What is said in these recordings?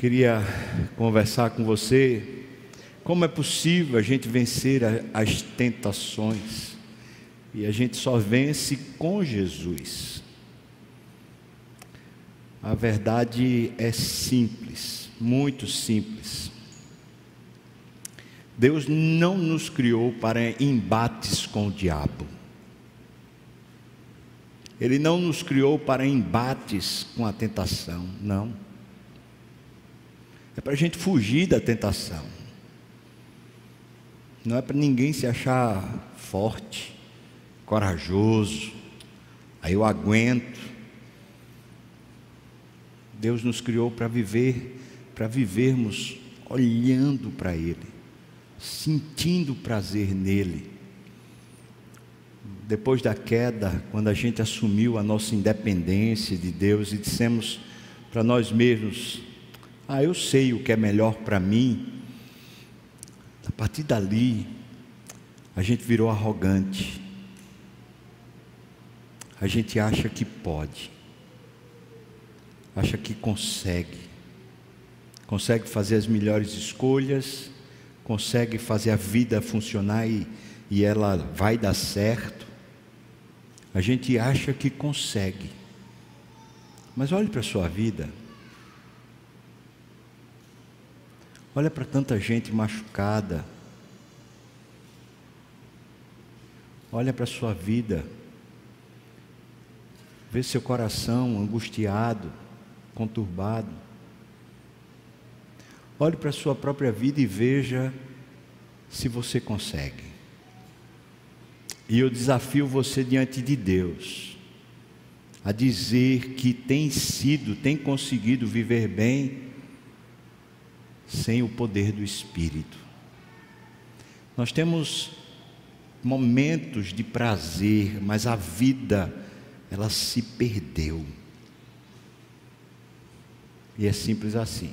Queria conversar com você como é possível a gente vencer as tentações. E a gente só vence com Jesus. A verdade é simples, muito simples. Deus não nos criou para embates com o diabo. Ele não nos criou para embates com a tentação, não. É para a gente fugir da tentação. Não é para ninguém se achar forte, corajoso, aí eu aguento. Deus nos criou para viver, para vivermos olhando para Ele, sentindo prazer nele depois da queda, quando a gente assumiu a nossa independência de Deus e dissemos para nós mesmos: Ah, eu sei o que é melhor para mim. A partir dali, a gente virou arrogante. A gente acha que pode, acha que consegue, consegue fazer as melhores escolhas, consegue fazer a vida funcionar e, e ela vai dar certo. A gente acha que consegue. Mas olhe para a sua vida. Olha para tanta gente machucada. Olha para a sua vida. Vê seu coração angustiado, conturbado. Olhe para a sua própria vida e veja se você consegue. E eu desafio você diante de Deus a dizer que tem sido, tem conseguido viver bem sem o poder do Espírito. Nós temos momentos de prazer, mas a vida, ela se perdeu. E é simples assim.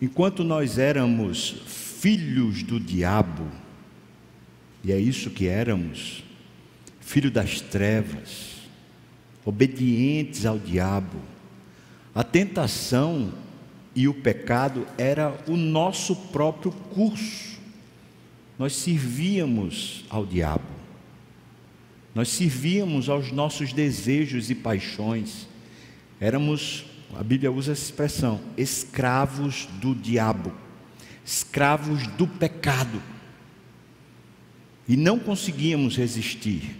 Enquanto nós éramos filhos do diabo, e é isso que éramos, filho das trevas, obedientes ao diabo. A tentação e o pecado era o nosso próprio curso. Nós servíamos ao diabo. Nós servíamos aos nossos desejos e paixões. Éramos, a Bíblia usa essa expressão, escravos do diabo, escravos do pecado e não conseguíamos resistir.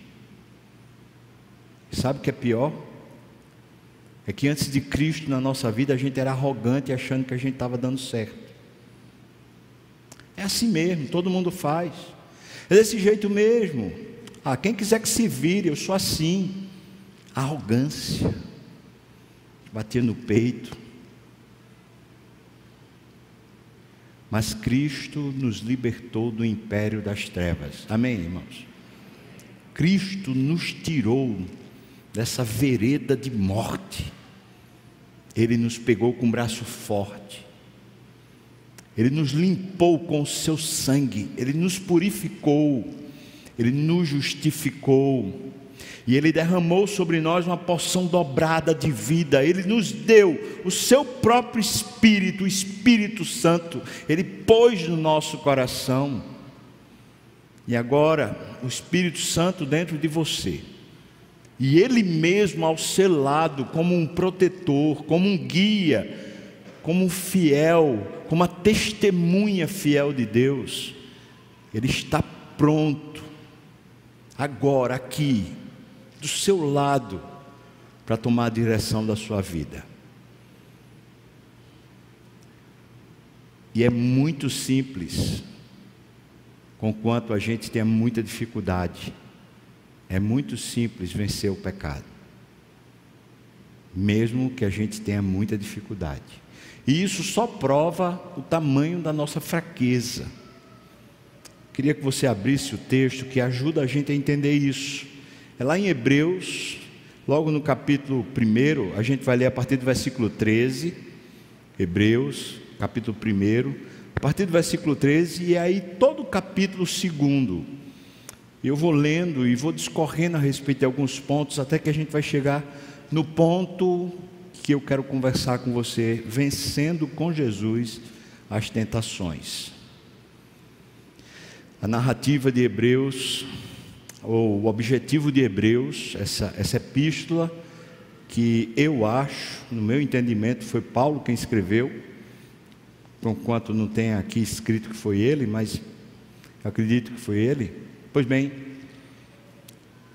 Sabe o que é pior? É que antes de Cristo na nossa vida a gente era arrogante achando que a gente estava dando certo. É assim mesmo, todo mundo faz. É desse jeito mesmo. Ah, quem quiser que se vire, eu sou assim. Arrogância. Bater no peito. Mas Cristo nos libertou do império das trevas. Amém, irmãos? Cristo nos tirou dessa vereda de morte. Ele nos pegou com um braço forte. Ele nos limpou com o seu sangue. Ele nos purificou. Ele nos justificou e Ele derramou sobre nós uma porção dobrada de vida, Ele nos deu o seu próprio Espírito, o Espírito Santo, Ele pôs no nosso coração, e agora o Espírito Santo dentro de você, e Ele mesmo ao seu lado, como um protetor, como um guia, como um fiel, como uma testemunha fiel de Deus, Ele está pronto, agora, aqui, do seu lado para tomar a direção da sua vida. E é muito simples, conquanto a gente tenha muita dificuldade. É muito simples vencer o pecado, mesmo que a gente tenha muita dificuldade. E isso só prova o tamanho da nossa fraqueza. Queria que você abrisse o texto que ajuda a gente a entender isso. É lá em Hebreus, logo no capítulo 1, a gente vai ler a partir do versículo 13. Hebreus, capítulo 1, a partir do versículo 13, e aí todo o capítulo 2. Eu vou lendo e vou discorrendo a respeito de alguns pontos, até que a gente vai chegar no ponto que eu quero conversar com você, vencendo com Jesus as tentações. A narrativa de Hebreus, ou o objetivo de Hebreus, essa, essa epístola, que eu acho, no meu entendimento, foi Paulo quem escreveu, conquanto não tem aqui escrito que foi ele, mas acredito que foi ele. Pois bem,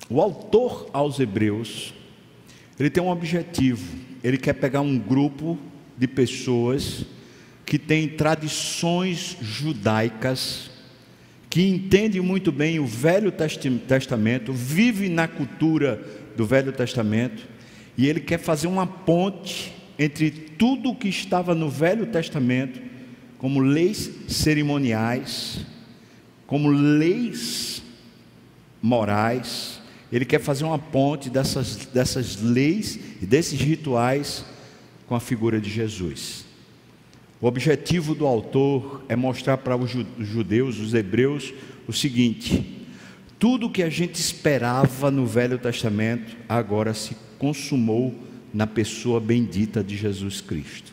o autor aos Hebreus, ele tem um objetivo, ele quer pegar um grupo de pessoas que têm tradições judaicas, que entende muito bem o Velho Testamento, vive na cultura do Velho Testamento, e ele quer fazer uma ponte entre tudo o que estava no Velho Testamento, como leis cerimoniais, como leis morais, ele quer fazer uma ponte dessas, dessas leis e desses rituais com a figura de Jesus. O objetivo do autor é mostrar para os judeus, os hebreus, o seguinte: tudo que a gente esperava no Velho Testamento agora se consumou na pessoa bendita de Jesus Cristo.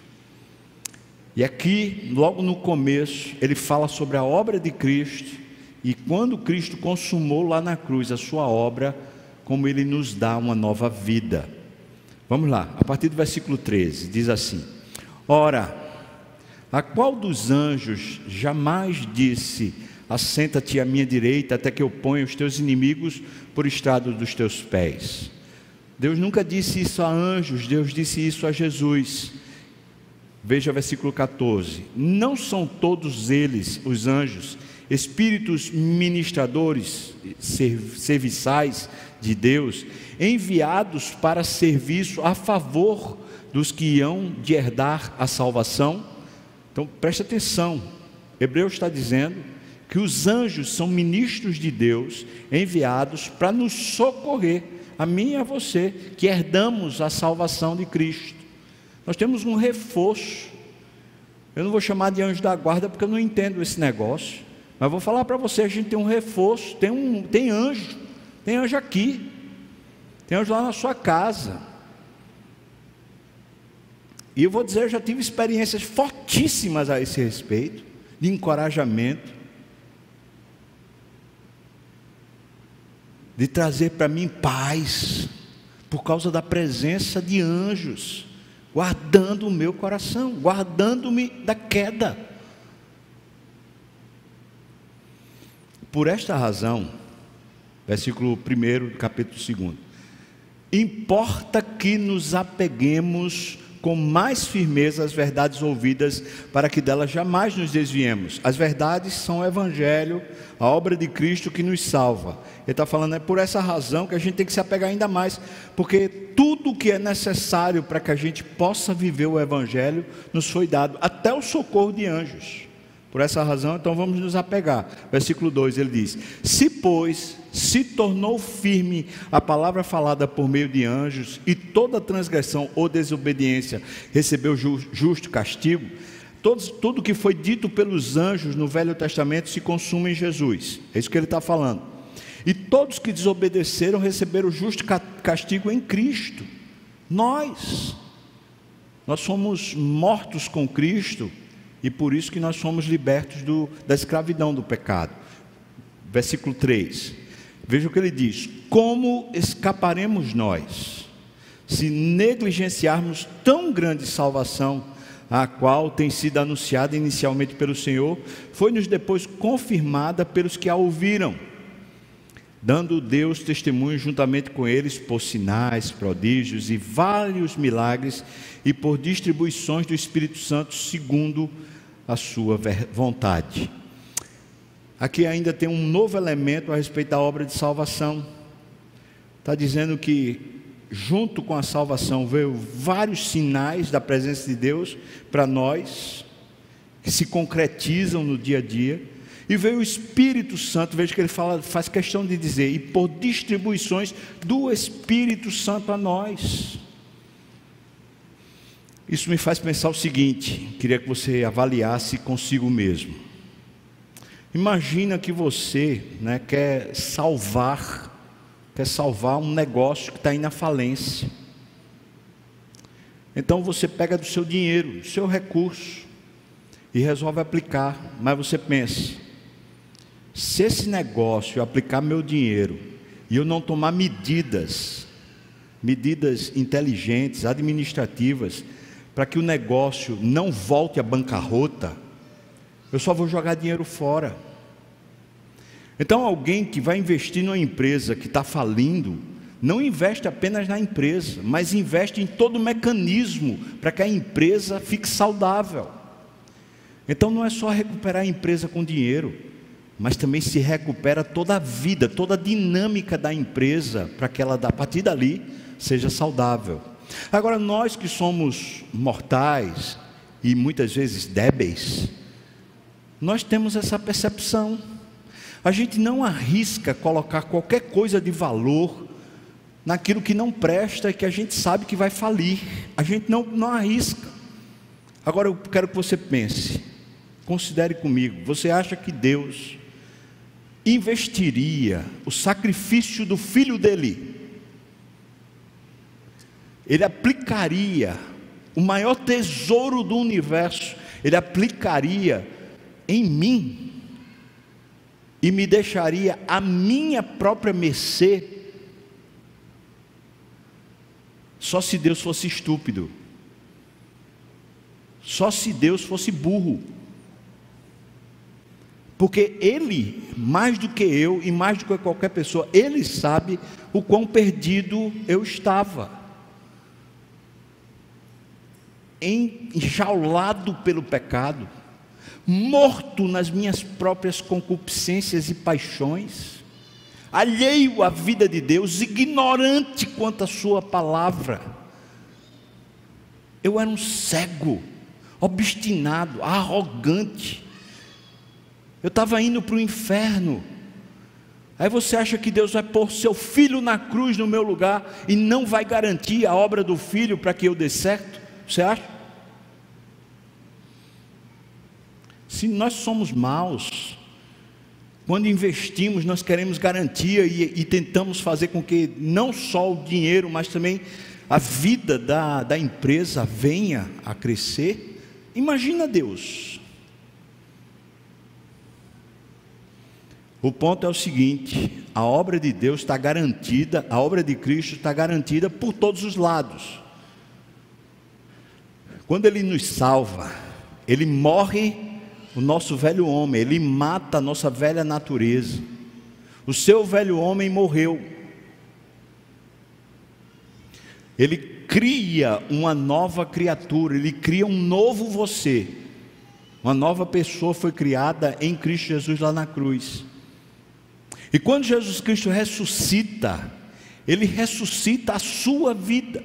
E aqui, logo no começo, ele fala sobre a obra de Cristo e quando Cristo consumou lá na cruz a sua obra, como ele nos dá uma nova vida. Vamos lá, a partir do versículo 13, diz assim: Ora, a qual dos anjos jamais disse: Assenta-te à minha direita até que eu ponha os teus inimigos por estrado dos teus pés? Deus nunca disse isso a anjos, Deus disse isso a Jesus. Veja o versículo 14: Não são todos eles, os anjos, espíritos ministradores, serviçais de Deus, enviados para serviço a favor dos que iam de herdar a salvação? Então preste atenção, Hebreus está dizendo que os anjos são ministros de Deus enviados para nos socorrer, a mim e a você, que herdamos a salvação de Cristo. Nós temos um reforço. Eu não vou chamar de anjo da guarda porque eu não entendo esse negócio, mas vou falar para você: a gente tem um reforço, tem, um, tem anjo, tem anjo aqui, tem anjo lá na sua casa. E eu vou dizer, eu já tive experiências fortíssimas a esse respeito, de encorajamento, de trazer para mim paz, por causa da presença de anjos, guardando o meu coração, guardando-me da queda. Por esta razão, versículo 1 capítulo 2: importa que nos apeguemos com mais firmeza as verdades ouvidas, para que delas jamais nos desviemos. As verdades são o Evangelho, a obra de Cristo que nos salva. Ele está falando, é por essa razão que a gente tem que se apegar ainda mais, porque tudo que é necessário para que a gente possa viver o Evangelho nos foi dado, até o socorro de anjos. Por essa razão, então vamos nos apegar. Versículo 2 ele diz: Se, pois, se tornou firme a palavra falada por meio de anjos, e toda transgressão ou desobediência recebeu justo castigo, todos, tudo que foi dito pelos anjos no Velho Testamento se consuma em Jesus. É isso que ele está falando. E todos que desobedeceram receberam justo castigo em Cristo. Nós, nós somos mortos com Cristo e por isso que nós somos libertos do, da escravidão do pecado. Versículo 3. Veja o que ele diz: Como escaparemos nós, se negligenciarmos tão grande salvação, a qual tem sido anunciada inicialmente pelo Senhor, foi-nos depois confirmada pelos que a ouviram, dando Deus testemunho juntamente com eles por sinais, prodígios e vários milagres, e por distribuições do Espírito Santo, segundo a sua vontade. Aqui ainda tem um novo elemento a respeito da obra de salvação. Está dizendo que, junto com a salvação, veio vários sinais da presença de Deus para nós, que se concretizam no dia a dia. E veio o Espírito Santo, veja que ele fala, faz questão de dizer, e por distribuições do Espírito Santo a nós. Isso me faz pensar o seguinte: queria que você avaliasse consigo mesmo. Imagina que você né, quer salvar, quer salvar um negócio que está aí na falência. Então você pega do seu dinheiro, do seu recurso, e resolve aplicar, mas você pensa: se esse negócio eu aplicar meu dinheiro e eu não tomar medidas, medidas inteligentes, administrativas, para que o negócio não volte à bancarrota, eu só vou jogar dinheiro fora. Então, alguém que vai investir numa empresa que está falindo, não investe apenas na empresa, mas investe em todo o mecanismo para que a empresa fique saudável. Então, não é só recuperar a empresa com dinheiro, mas também se recupera toda a vida, toda a dinâmica da empresa, para que ela, a partir dali, seja saudável. Agora, nós que somos mortais e muitas vezes débeis, nós temos essa percepção. A gente não arrisca colocar qualquer coisa de valor naquilo que não presta e que a gente sabe que vai falir. A gente não, não arrisca. Agora eu quero que você pense, considere comigo: você acha que Deus investiria o sacrifício do filho dele? Ele aplicaria o maior tesouro do universo, ele aplicaria em mim e me deixaria a minha própria mercê, só se Deus fosse estúpido, só se Deus fosse burro, porque Ele, mais do que eu e mais do que qualquer pessoa, Ele sabe o quão perdido eu estava, enjaulado pelo pecado morto nas minhas próprias concupiscências e paixões, alheio à vida de Deus, ignorante quanto à Sua palavra. Eu era um cego, obstinado, arrogante. Eu estava indo para o inferno. Aí você acha que Deus vai pôr seu filho na cruz no meu lugar e não vai garantir a obra do filho para que eu dê certo? Você acha? Se nós somos maus, quando investimos, nós queremos garantia e, e, tentamos fazer com que não só o dinheiro, mas também a vida da, da empresa venha a crescer. Imagina Deus. O ponto é o seguinte: a obra de Deus está garantida, a obra de Cristo está garantida por todos os lados. Quando Ele nos salva, Ele morre o nosso velho homem, ele mata a nossa velha natureza. O seu velho homem morreu. Ele cria uma nova criatura, ele cria um novo você. Uma nova pessoa foi criada em Cristo Jesus lá na cruz. E quando Jesus Cristo ressuscita, ele ressuscita a sua vida.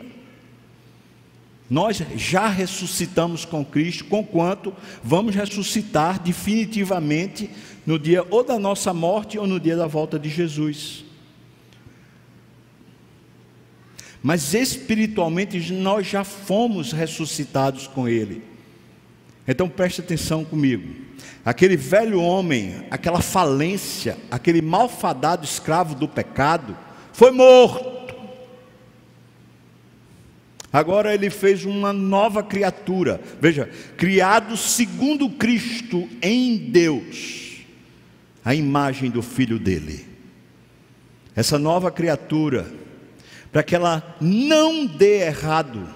Nós já ressuscitamos com Cristo, conquanto vamos ressuscitar definitivamente no dia ou da nossa morte ou no dia da volta de Jesus. Mas espiritualmente nós já fomos ressuscitados com Ele. Então preste atenção comigo. Aquele velho homem, aquela falência, aquele malfadado escravo do pecado, foi morto Agora ele fez uma nova criatura. Veja, criado segundo Cristo em Deus, a imagem do filho dele. Essa nova criatura, para que ela não dê errado,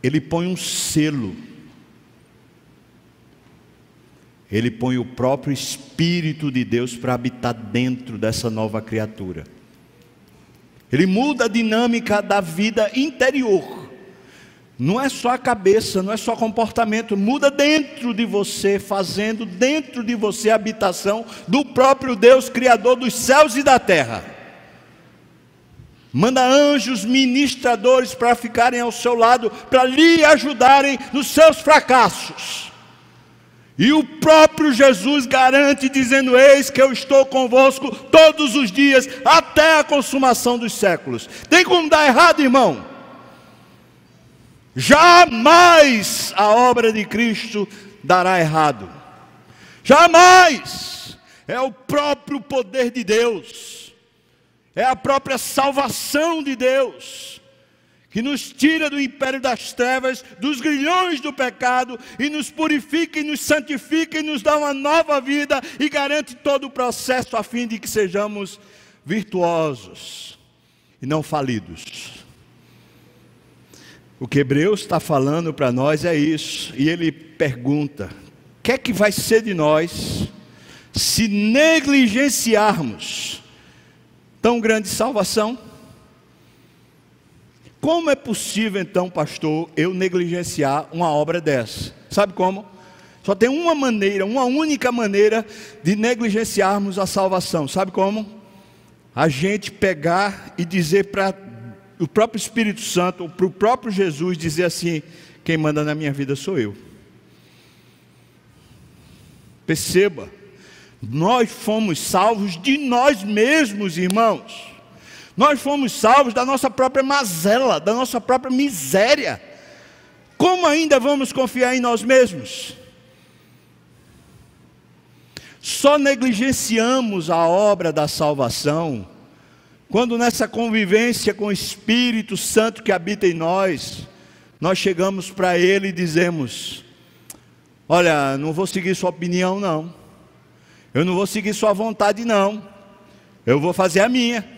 ele põe um selo. Ele põe o próprio Espírito de Deus para habitar dentro dessa nova criatura. Ele muda a dinâmica da vida interior. Não é só a cabeça, não é só comportamento, muda dentro de você, fazendo dentro de você a habitação do próprio Deus, Criador dos céus e da terra. Manda anjos ministradores para ficarem ao seu lado, para lhe ajudarem nos seus fracassos. E o próprio Jesus garante, dizendo: Eis que eu estou convosco todos os dias, até a consumação dos séculos. Tem como dar errado, irmão? Jamais a obra de Cristo dará errado. Jamais. É o próprio poder de Deus, é a própria salvação de Deus que nos tira do império das trevas, dos grilhões do pecado, e nos purifica e nos santifica e nos dá uma nova vida e garante todo o processo a fim de que sejamos virtuosos e não falidos. O que Hebreus está falando para nós é isso, e ele pergunta: o que é que vai ser de nós se negligenciarmos tão grande salvação? Como é possível então, pastor, eu negligenciar uma obra dessa? Sabe como? Só tem uma maneira, uma única maneira de negligenciarmos a salvação. Sabe como? A gente pegar e dizer para o próprio Espírito Santo, para o próprio Jesus, dizer assim: quem manda na minha vida sou eu. Perceba, nós fomos salvos de nós mesmos, irmãos. Nós fomos salvos da nossa própria mazela, da nossa própria miséria. Como ainda vamos confiar em nós mesmos? Só negligenciamos a obra da salvação quando nessa convivência com o Espírito Santo que habita em nós, nós chegamos para Ele e dizemos: Olha, não vou seguir sua opinião, não. Eu não vou seguir sua vontade, não. Eu vou fazer a minha.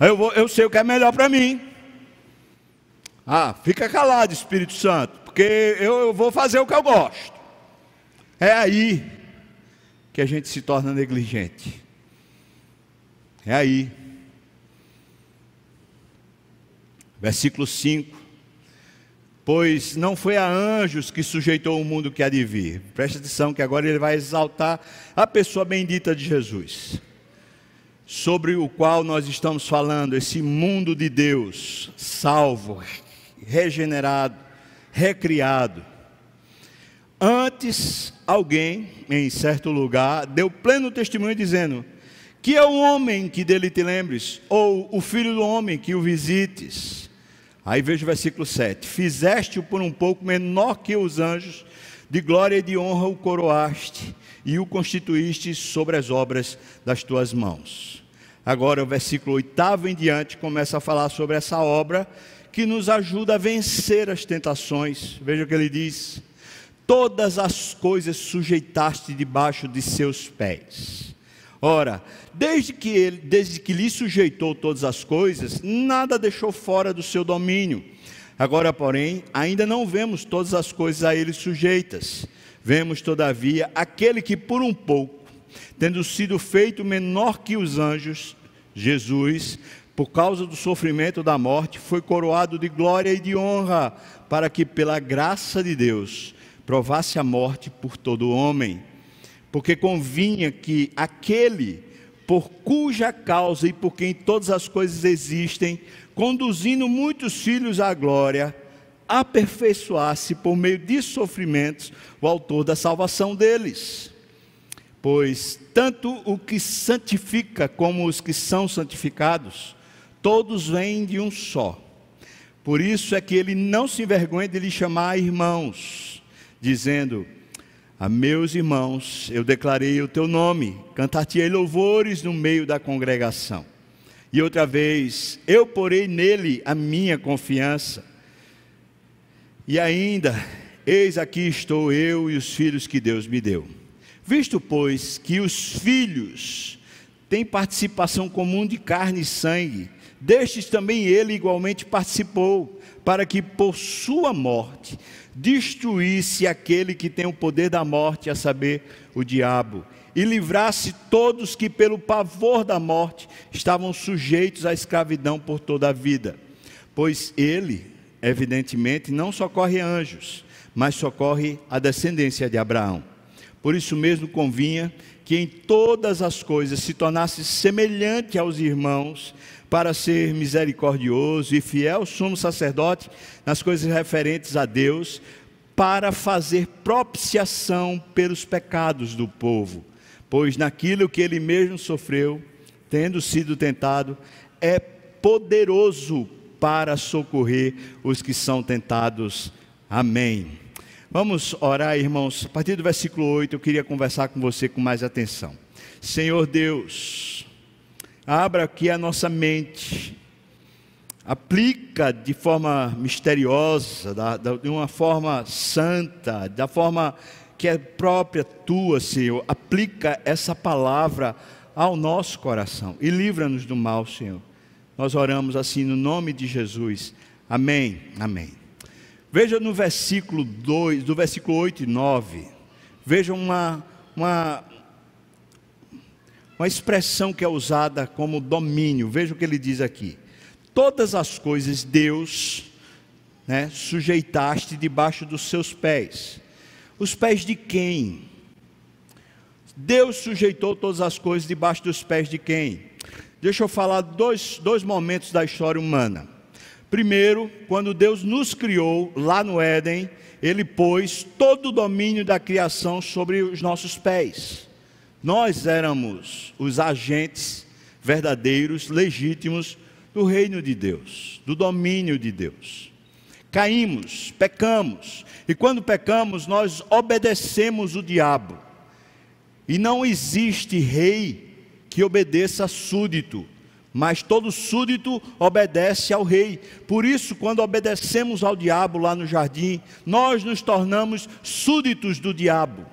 Eu, vou, eu sei o que é melhor para mim. Ah, fica calado, Espírito Santo, porque eu, eu vou fazer o que eu gosto. É aí que a gente se torna negligente. É aí. Versículo 5. Pois não foi a anjos que sujeitou o mundo que há de vir. Preste atenção que agora ele vai exaltar a pessoa bendita de Jesus sobre o qual nós estamos falando, esse mundo de Deus, salvo, regenerado, recriado. Antes, alguém, em certo lugar, deu pleno testemunho dizendo: Que é o homem que dele te lembres, ou o filho do homem que o visites. Aí veja o versículo 7: Fizeste-o por um pouco menor que os anjos, de glória e de honra o coroaste, e o constituíste sobre as obras das tuas mãos. Agora, o versículo 8 em diante começa a falar sobre essa obra que nos ajuda a vencer as tentações. Veja o que ele diz: Todas as coisas sujeitaste debaixo de seus pés. Ora, desde que, ele, desde que lhe sujeitou todas as coisas, nada deixou fora do seu domínio. Agora, porém, ainda não vemos todas as coisas a ele sujeitas. Vemos, todavia, aquele que por um pouco, tendo sido feito menor que os anjos, Jesus, por causa do sofrimento da morte, foi coroado de glória e de honra, para que, pela graça de Deus, provasse a morte por todo homem. Porque convinha que aquele por cuja causa e por quem todas as coisas existem, conduzindo muitos filhos à glória, aperfeiçoasse por meio de sofrimentos o autor da salvação deles. Pois tanto o que santifica como os que são santificados, todos vêm de um só. Por isso é que ele não se envergonha de lhe chamar irmãos, dizendo: A meus irmãos eu declarei o teu nome, cantar-te-ei louvores no meio da congregação. E outra vez, eu porei nele a minha confiança. E ainda, eis aqui estou eu e os filhos que Deus me deu. Visto, pois, que os filhos têm participação comum de carne e sangue, destes também ele igualmente participou, para que por sua morte destruísse aquele que tem o poder da morte, a saber, o diabo, e livrasse todos que, pelo pavor da morte, estavam sujeitos à escravidão por toda a vida. Pois ele, evidentemente, não socorre anjos, mas socorre a descendência de Abraão. Por isso mesmo convinha que em todas as coisas se tornasse semelhante aos irmãos, para ser misericordioso e fiel sumo sacerdote nas coisas referentes a Deus, para fazer propiciação pelos pecados do povo, pois naquilo que ele mesmo sofreu, tendo sido tentado, é poderoso para socorrer os que são tentados. Amém. Vamos orar, irmãos. A partir do versículo 8, eu queria conversar com você com mais atenção. Senhor Deus, abra aqui a nossa mente, aplica de forma misteriosa, da, da, de uma forma santa, da forma que é própria tua, Senhor. Aplica essa palavra ao nosso coração e livra-nos do mal, Senhor. Nós oramos assim no nome de Jesus. Amém. Amém. Veja no versículo 2, do versículo 8 e 9. Veja uma, uma, uma expressão que é usada como domínio. Veja o que ele diz aqui todas as coisas Deus né, sujeitaste debaixo dos seus pés. Os pés de quem? Deus sujeitou todas as coisas debaixo dos pés de quem? Deixa eu falar dois, dois momentos da história humana. Primeiro, quando Deus nos criou lá no Éden, Ele pôs todo o domínio da criação sobre os nossos pés. Nós éramos os agentes verdadeiros, legítimos do reino de Deus, do domínio de Deus. Caímos, pecamos, e quando pecamos, nós obedecemos o diabo. E não existe rei que obedeça súdito, mas todo súdito obedece ao rei. Por isso, quando obedecemos ao diabo lá no jardim, nós nos tornamos súditos do diabo.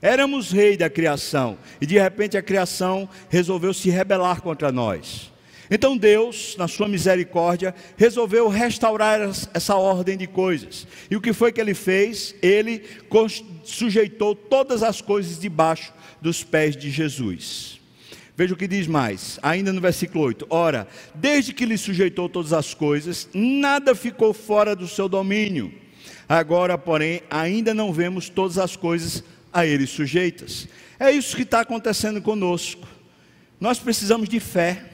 Éramos rei da criação, e de repente a criação resolveu se rebelar contra nós. Então Deus, na sua misericórdia, resolveu restaurar essa ordem de coisas. E o que foi que ele fez? Ele sujeitou todas as coisas debaixo dos pés de Jesus. Veja o que diz mais, ainda no versículo 8: Ora, desde que lhe sujeitou todas as coisas, nada ficou fora do seu domínio. Agora, porém, ainda não vemos todas as coisas a ele sujeitas. É isso que está acontecendo conosco. Nós precisamos de fé.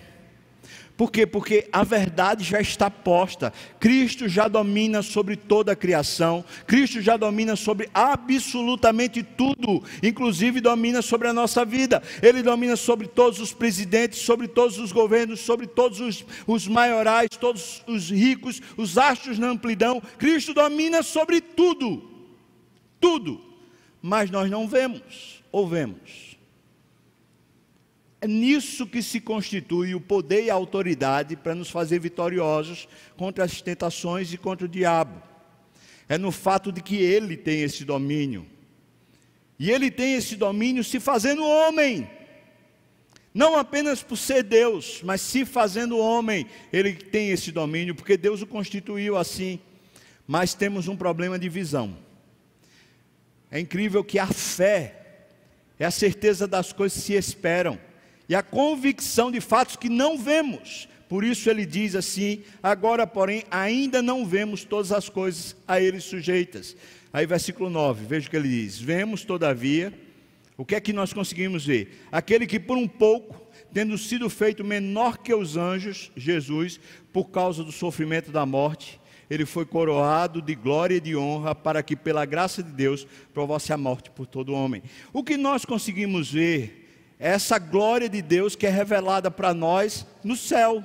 Por quê? Porque a verdade já está posta. Cristo já domina sobre toda a criação. Cristo já domina sobre absolutamente tudo, inclusive domina sobre a nossa vida. Ele domina sobre todos os presidentes, sobre todos os governos, sobre todos os, os maiorais, todos os ricos, os astros na amplidão. Cristo domina sobre tudo. Tudo. Mas nós não vemos, ou vemos. É nisso que se constitui o poder e a autoridade para nos fazer vitoriosos contra as tentações e contra o diabo. É no fato de que ele tem esse domínio. E ele tem esse domínio se fazendo homem. Não apenas por ser Deus, mas se fazendo homem, ele tem esse domínio, porque Deus o constituiu assim. Mas temos um problema de visão. É incrível que a fé é a certeza das coisas que se esperam e a convicção de fatos que não vemos. Por isso ele diz assim: agora, porém, ainda não vemos todas as coisas a ele sujeitas. Aí, versículo 9, veja o que ele diz: Vemos, todavia, o que é que nós conseguimos ver? Aquele que por um pouco, tendo sido feito menor que os anjos, Jesus, por causa do sofrimento da morte, ele foi coroado de glória e de honra para que, pela graça de Deus, provasse a morte por todo homem. O que nós conseguimos ver essa glória de Deus que é revelada para nós no céu.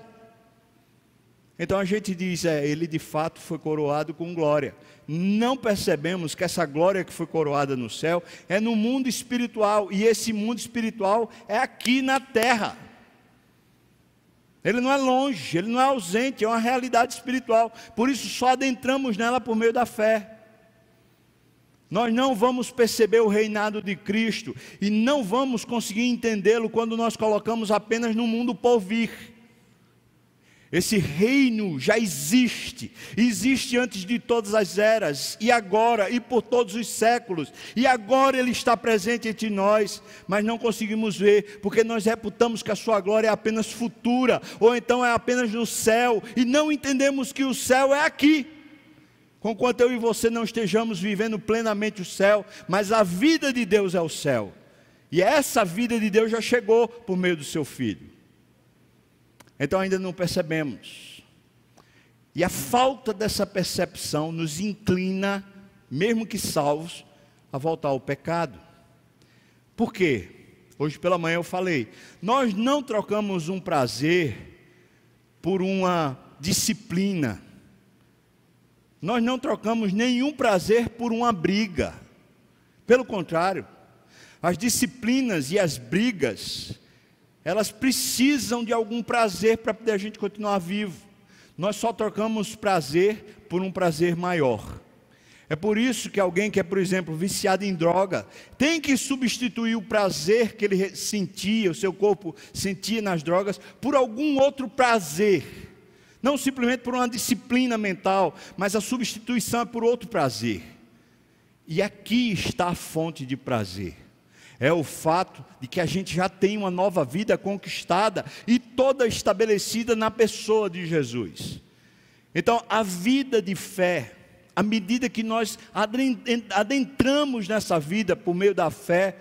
Então a gente diz, é, ele de fato foi coroado com glória. Não percebemos que essa glória que foi coroada no céu é no mundo espiritual, e esse mundo espiritual é aqui na terra. Ele não é longe, ele não é ausente, é uma realidade espiritual. Por isso só adentramos nela por meio da fé. Nós não vamos perceber o reinado de Cristo e não vamos conseguir entendê-lo quando nós colocamos apenas no mundo por vir. Esse reino já existe, existe antes de todas as eras, e agora, e por todos os séculos, e agora ele está presente entre nós, mas não conseguimos ver, porque nós reputamos que a sua glória é apenas futura, ou então é apenas no céu, e não entendemos que o céu é aqui conquanto eu e você não estejamos vivendo plenamente o céu, mas a vida de Deus é o céu. E essa vida de Deus já chegou por meio do seu filho. Então ainda não percebemos. E a falta dessa percepção nos inclina, mesmo que salvos, a voltar ao pecado. Por quê? Hoje pela manhã eu falei, nós não trocamos um prazer por uma disciplina. Nós não trocamos nenhum prazer por uma briga. Pelo contrário, as disciplinas e as brigas, elas precisam de algum prazer para poder a gente continuar vivo. Nós só trocamos prazer por um prazer maior. É por isso que alguém que é, por exemplo, viciado em droga, tem que substituir o prazer que ele sentia, o seu corpo sentia nas drogas, por algum outro prazer. Não simplesmente por uma disciplina mental, mas a substituição é por outro prazer. E aqui está a fonte de prazer. É o fato de que a gente já tem uma nova vida conquistada e toda estabelecida na pessoa de Jesus. Então, a vida de fé, à medida que nós adentramos nessa vida por meio da fé,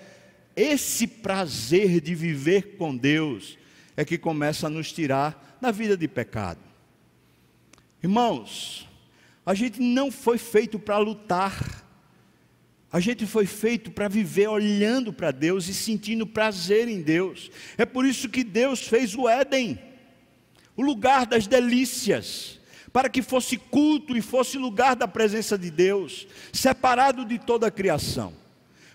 esse prazer de viver com Deus é que começa a nos tirar da vida de pecado. Irmãos, a gente não foi feito para lutar, a gente foi feito para viver olhando para Deus e sentindo prazer em Deus. É por isso que Deus fez o Éden, o lugar das delícias para que fosse culto e fosse lugar da presença de Deus, separado de toda a criação.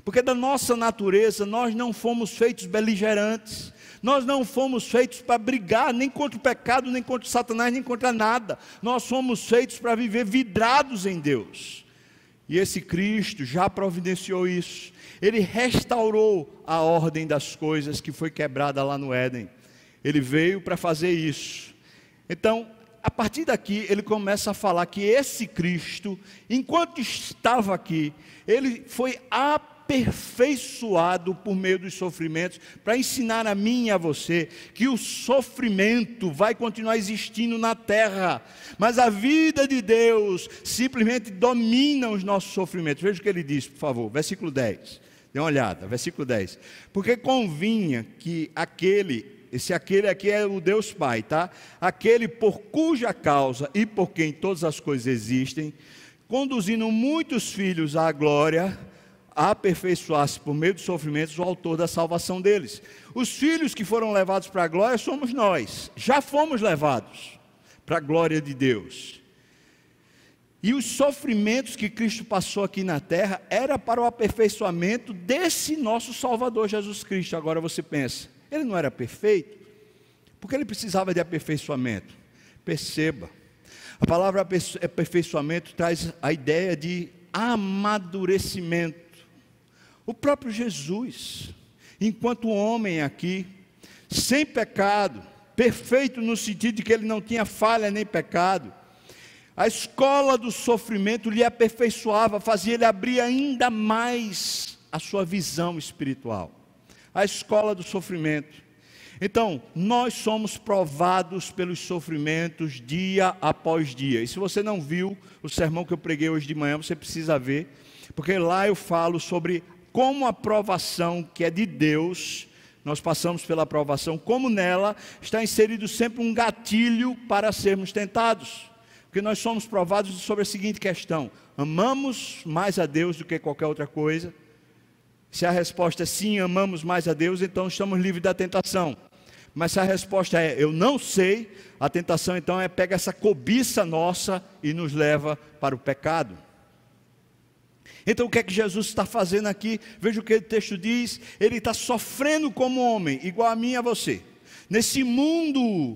Porque da nossa natureza nós não fomos feitos beligerantes, nós não fomos feitos para brigar nem contra o pecado, nem contra Satanás, nem contra nada. Nós fomos feitos para viver vidrados em Deus. E esse Cristo já providenciou isso. Ele restaurou a ordem das coisas que foi quebrada lá no Éden. Ele veio para fazer isso. Então, a partir daqui, ele começa a falar que esse Cristo, enquanto estava aqui, ele foi aperfeiçoado por meio dos sofrimentos, para ensinar a mim e a você que o sofrimento vai continuar existindo na terra, mas a vida de Deus simplesmente domina os nossos sofrimentos. Veja o que ele diz, por favor, versículo 10. Dê uma olhada, versículo 10. Porque convinha que aquele esse aquele aqui é o Deus Pai, tá? Aquele por cuja causa e por quem todas as coisas existem, conduzindo muitos filhos à glória, a aperfeiçoar-se por meio dos sofrimentos o autor da salvação deles. Os filhos que foram levados para a glória somos nós, já fomos levados para a glória de Deus. E os sofrimentos que Cristo passou aqui na terra era para o aperfeiçoamento desse nosso Salvador Jesus Cristo. Agora você pensa, ele não era perfeito, porque ele precisava de aperfeiçoamento. Perceba, a palavra aperfeiçoamento traz a ideia de amadurecimento. O próprio Jesus, enquanto homem aqui, sem pecado, perfeito no sentido de que ele não tinha falha nem pecado, a escola do sofrimento lhe aperfeiçoava, fazia ele abrir ainda mais a sua visão espiritual a escola do sofrimento. Então, nós somos provados pelos sofrimentos dia após dia. E se você não viu o sermão que eu preguei hoje de manhã, você precisa ver, porque lá eu falo sobre como a provação que é de Deus, nós passamos pela provação, como nela está inserido sempre um gatilho para sermos tentados. Porque nós somos provados sobre a seguinte questão: amamos mais a Deus do que qualquer outra coisa se a resposta é sim, amamos mais a Deus, então estamos livres da tentação. Mas se a resposta é eu não sei, a tentação então é pega essa cobiça nossa e nos leva para o pecado. Então o que é que Jesus está fazendo aqui? Veja o que o texto diz: ele está sofrendo como homem, igual a mim e a você. Nesse mundo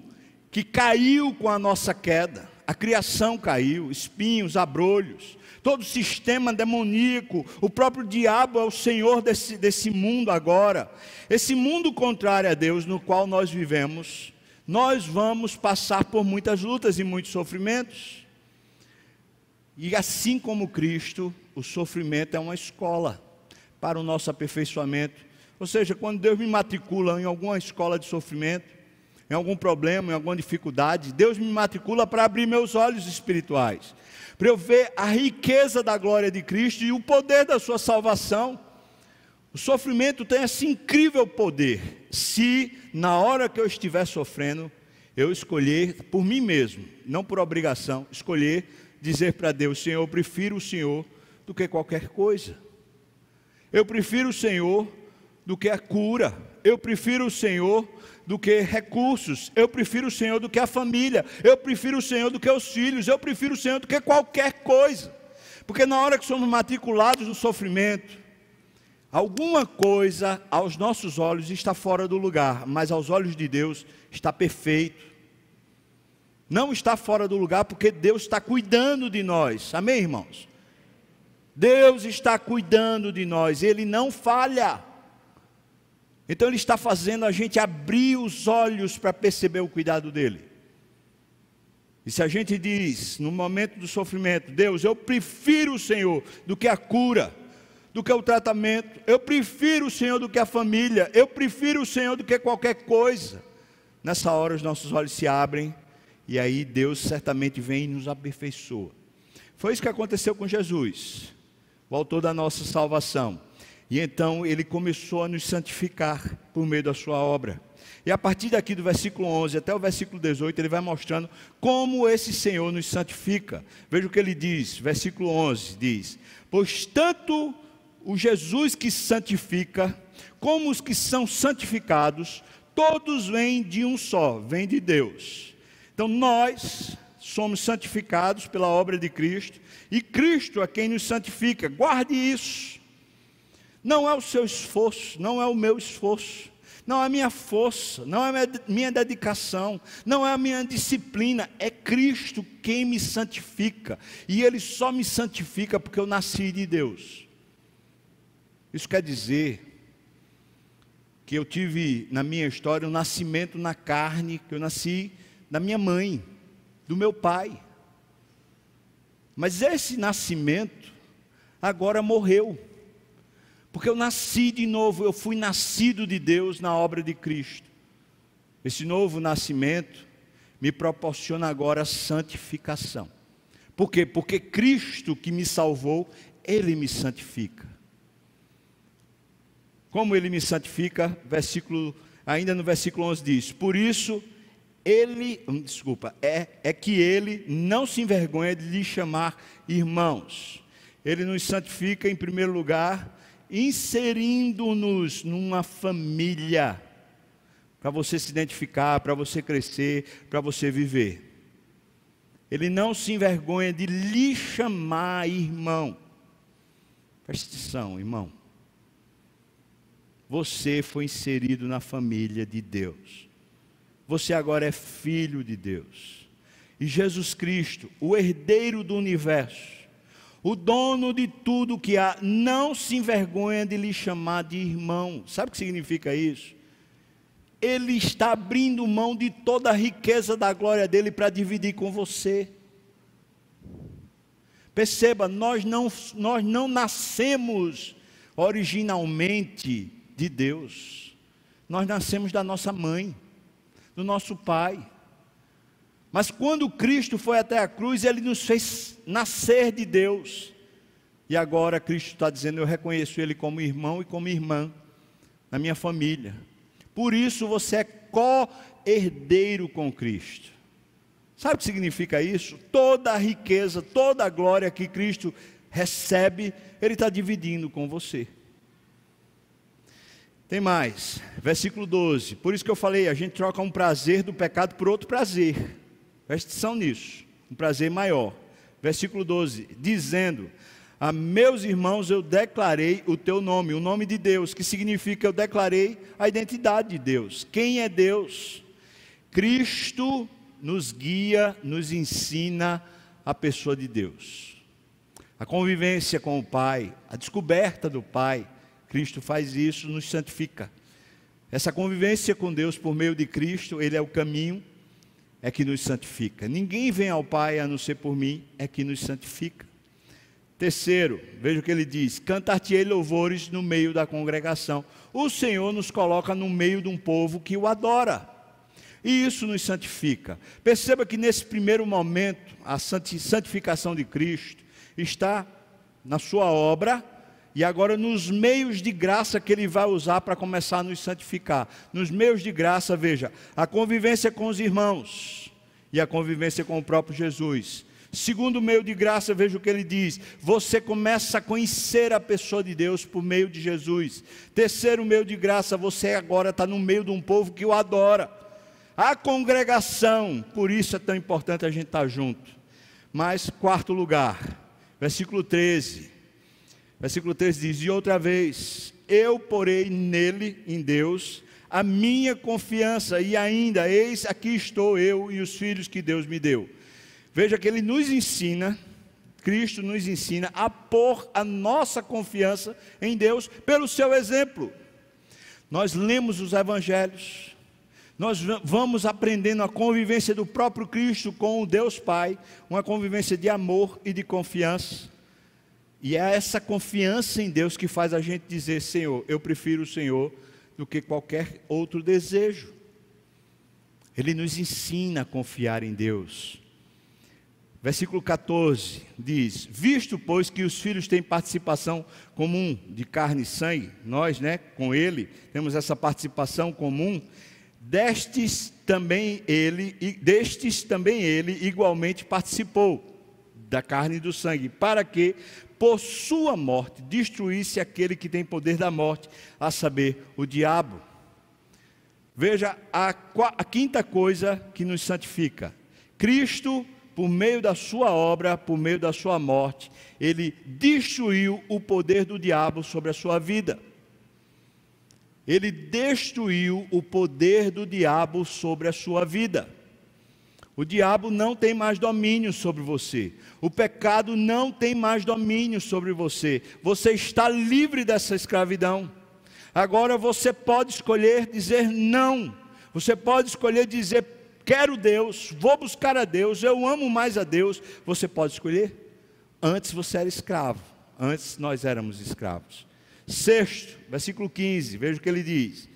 que caiu com a nossa queda, a criação caiu, espinhos, abrolhos, todo o sistema demoníaco, o próprio diabo é o senhor desse, desse mundo agora. Esse mundo contrário a Deus no qual nós vivemos, nós vamos passar por muitas lutas e muitos sofrimentos. E assim como Cristo, o sofrimento é uma escola para o nosso aperfeiçoamento. Ou seja, quando Deus me matricula em alguma escola de sofrimento, em algum problema, em alguma dificuldade, Deus me matricula para abrir meus olhos espirituais para eu ver a riqueza da glória de Cristo e o poder da sua salvação. O sofrimento tem esse incrível poder, se na hora que eu estiver sofrendo, eu escolher por mim mesmo, não por obrigação, escolher dizer para Deus: Senhor, eu prefiro o Senhor do que qualquer coisa. Eu prefiro o Senhor do que a cura. Eu prefiro o Senhor do que recursos, eu prefiro o Senhor do que a família, eu prefiro o Senhor do que os filhos, eu prefiro o Senhor do que qualquer coisa. Porque na hora que somos matriculados no sofrimento, alguma coisa aos nossos olhos está fora do lugar, mas aos olhos de Deus está perfeito. Não está fora do lugar porque Deus está cuidando de nós. Amém, irmãos? Deus está cuidando de nós, Ele não falha. Então Ele está fazendo a gente abrir os olhos para perceber o cuidado dEle. E se a gente diz, no momento do sofrimento, Deus, eu prefiro o Senhor do que a cura, do que o tratamento, eu prefiro o Senhor do que a família, eu prefiro o Senhor do que qualquer coisa. Nessa hora os nossos olhos se abrem e aí Deus certamente vem e nos aperfeiçoa. Foi isso que aconteceu com Jesus, o autor da nossa salvação. E então ele começou a nos santificar por meio da sua obra. E a partir daqui do versículo 11 até o versículo 18, ele vai mostrando como esse Senhor nos santifica. Veja o que ele diz, versículo 11 diz: Pois tanto o Jesus que santifica, como os que são santificados, todos vêm de um só, vêm de Deus. Então nós somos santificados pela obra de Cristo, e Cristo é quem nos santifica. Guarde isso. Não é o seu esforço, não é o meu esforço não é a minha força, não é a minha dedicação, não é a minha disciplina, é Cristo quem me santifica, e Ele só me santifica porque eu nasci de Deus. Isso quer dizer que eu tive na minha história um nascimento na carne, que eu nasci da minha mãe, do meu pai. Mas esse nascimento agora morreu. Porque eu nasci de novo, eu fui nascido de Deus na obra de Cristo. Esse novo nascimento me proporciona agora santificação. Por quê? Porque Cristo que me salvou, Ele me santifica. Como Ele me santifica? Versículo, ainda no versículo 11 diz: Por isso, Ele, hum, desculpa, é, é que Ele não se envergonha de lhe chamar irmãos. Ele nos santifica em primeiro lugar inserindo-nos numa família, para você se identificar, para você crescer, para você viver. Ele não se envergonha de lhe chamar irmão. Preste atenção, irmão. Você foi inserido na família de Deus. Você agora é filho de Deus. E Jesus Cristo, o herdeiro do universo, o dono de tudo que há não se envergonha de lhe chamar de irmão. Sabe o que significa isso? Ele está abrindo mão de toda a riqueza da glória dele para dividir com você. Perceba, nós não, nós não nascemos originalmente de Deus. Nós nascemos da nossa mãe, do nosso pai. Mas quando Cristo foi até a cruz, ele nos fez nascer de Deus. E agora Cristo está dizendo: Eu reconheço Ele como irmão e como irmã na minha família. Por isso você é co-herdeiro com Cristo. Sabe o que significa isso? Toda a riqueza, toda a glória que Cristo recebe, Ele está dividindo com você. Tem mais, versículo 12. Por isso que eu falei, a gente troca um prazer do pecado por outro prazer. Preste atenção nisso, um prazer maior. Versículo 12: dizendo: A meus irmãos eu declarei o teu nome, o nome de Deus, que significa eu declarei a identidade de Deus. Quem é Deus? Cristo nos guia, nos ensina a pessoa de Deus. A convivência com o Pai, a descoberta do Pai, Cristo faz isso, nos santifica. Essa convivência com Deus por meio de Cristo, Ele é o caminho, é que nos santifica. Ninguém vem ao Pai a não ser por mim, é que nos santifica. Terceiro, veja o que ele diz: cantar-te-ei louvores no meio da congregação. O Senhor nos coloca no meio de um povo que o adora. E isso nos santifica. Perceba que nesse primeiro momento, a santificação de Cristo está na sua obra e agora nos meios de graça que ele vai usar para começar a nos santificar. Nos meios de graça, veja, a convivência com os irmãos e a convivência com o próprio Jesus. Segundo meio de graça, veja o que ele diz: você começa a conhecer a pessoa de Deus por meio de Jesus. Terceiro meio de graça, você agora está no meio de um povo que o adora. A congregação, por isso é tão importante a gente estar junto. Mas, quarto lugar, versículo 13. Versículo 3 diz: E outra vez, eu porei nele, em Deus, a minha confiança, e ainda, eis aqui estou eu e os filhos que Deus me deu. Veja que ele nos ensina, Cristo nos ensina a pôr a nossa confiança em Deus pelo seu exemplo. Nós lemos os evangelhos, nós vamos aprendendo a convivência do próprio Cristo com o Deus Pai, uma convivência de amor e de confiança. E é essa confiança em Deus que faz a gente dizer: Senhor, eu prefiro o Senhor do que qualquer outro desejo. Ele nos ensina a confiar em Deus. Versículo 14 diz: Visto, pois, que os filhos têm participação comum de carne e sangue, nós, né, com ele, temos essa participação comum, destes também ele, e destes também ele igualmente participou da carne e do sangue, para que por sua morte destruísse aquele que tem poder da morte, a saber, o diabo. Veja a, a quinta coisa que nos santifica: Cristo, por meio da sua obra, por meio da sua morte, ele destruiu o poder do diabo sobre a sua vida. Ele destruiu o poder do diabo sobre a sua vida. O diabo não tem mais domínio sobre você. O pecado não tem mais domínio sobre você. Você está livre dessa escravidão. Agora você pode escolher dizer não. Você pode escolher dizer quero Deus, vou buscar a Deus, eu amo mais a Deus. Você pode escolher. Antes você era escravo. Antes nós éramos escravos. Sexto, versículo 15, veja o que ele diz: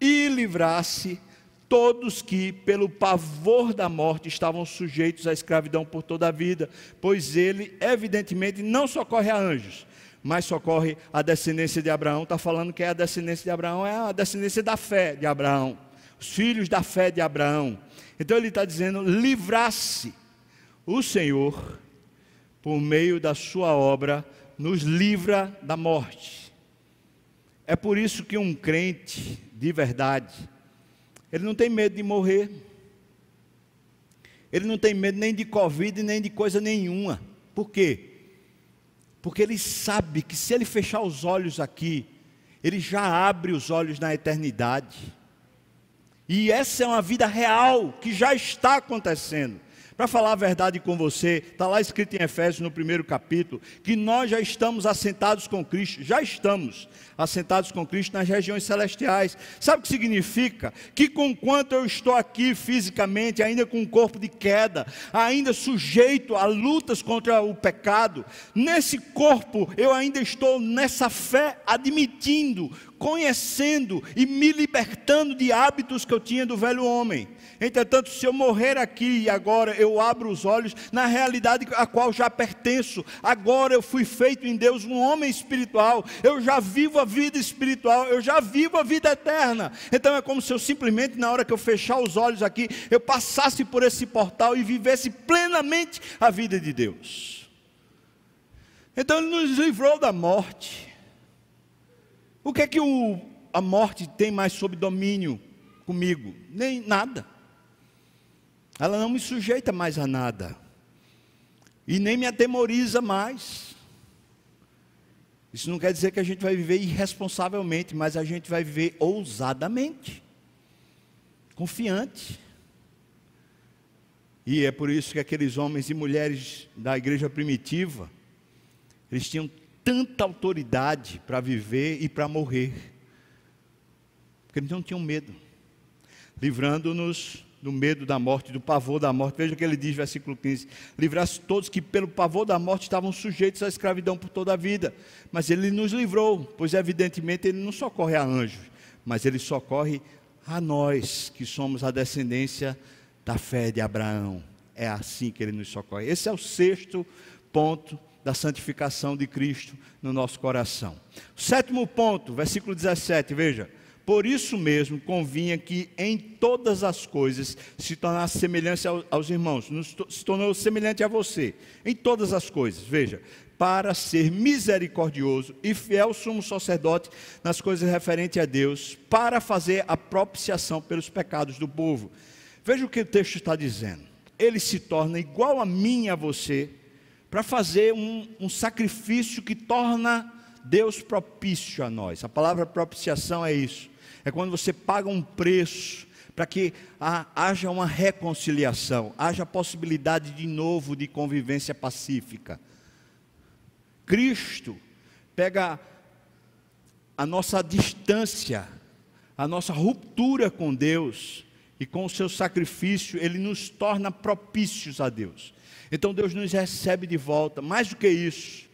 E livrasse todos que, pelo pavor da morte, estavam sujeitos à escravidão por toda a vida, pois ele, evidentemente, não socorre a anjos, mas socorre a descendência de Abraão. Está falando que é a descendência de Abraão, é a descendência da fé de Abraão, os filhos da fé de Abraão. Então ele está dizendo: livrasse o Senhor, por meio da sua obra, nos livra da morte. É por isso que um crente de verdade, ele não tem medo de morrer. Ele não tem medo nem de Covid, nem de coisa nenhuma. Por quê? Porque ele sabe que se ele fechar os olhos aqui, ele já abre os olhos na eternidade. E essa é uma vida real que já está acontecendo. Para falar a verdade com você, está lá escrito em Efésios no primeiro capítulo, que nós já estamos assentados com Cristo, já estamos assentados com Cristo nas regiões celestiais. Sabe o que significa? Que conquanto eu estou aqui fisicamente, ainda com um corpo de queda, ainda sujeito a lutas contra o pecado, nesse corpo eu ainda estou nessa fé admitindo, conhecendo e me libertando de hábitos que eu tinha do velho homem. Entretanto, se eu morrer aqui e agora eu abro os olhos na realidade a qual já pertenço, agora eu fui feito em Deus um homem espiritual, eu já vivo a vida espiritual, eu já vivo a vida eterna. Então é como se eu simplesmente, na hora que eu fechar os olhos aqui, eu passasse por esse portal e vivesse plenamente a vida de Deus. Então ele nos livrou da morte. O que é que o, a morte tem mais sob domínio comigo? Nem nada. Ela não me sujeita mais a nada. E nem me atemoriza mais. Isso não quer dizer que a gente vai viver irresponsavelmente, mas a gente vai viver ousadamente, confiante. E é por isso que aqueles homens e mulheres da igreja primitiva, eles tinham tanta autoridade para viver e para morrer, porque eles não tinham medo, livrando-nos do medo da morte, do pavor da morte. Veja o que ele diz, versículo 15: Livrasse todos que, pelo pavor da morte, estavam sujeitos à escravidão por toda a vida. Mas ele nos livrou, pois, evidentemente, ele não socorre a anjos, mas ele socorre a nós, que somos a descendência da fé de Abraão. É assim que ele nos socorre. Esse é o sexto ponto da santificação de Cristo no nosso coração. Sétimo ponto, versículo 17, veja. Por isso mesmo convinha que em todas as coisas se tornasse semelhante aos irmãos, se tornou semelhante a você, em todas as coisas, veja, para ser misericordioso e fiel sumo sacerdote nas coisas referentes a Deus, para fazer a propiciação pelos pecados do povo. Veja o que o texto está dizendo. Ele se torna igual a mim e a você, para fazer um, um sacrifício que torna Deus propício a nós. A palavra propiciação é isso é quando você paga um preço para que haja uma reconciliação, haja possibilidade de novo de convivência pacífica. Cristo pega a nossa distância, a nossa ruptura com Deus, e com o seu sacrifício, ele nos torna propícios a Deus. Então Deus nos recebe de volta, mais do que isso.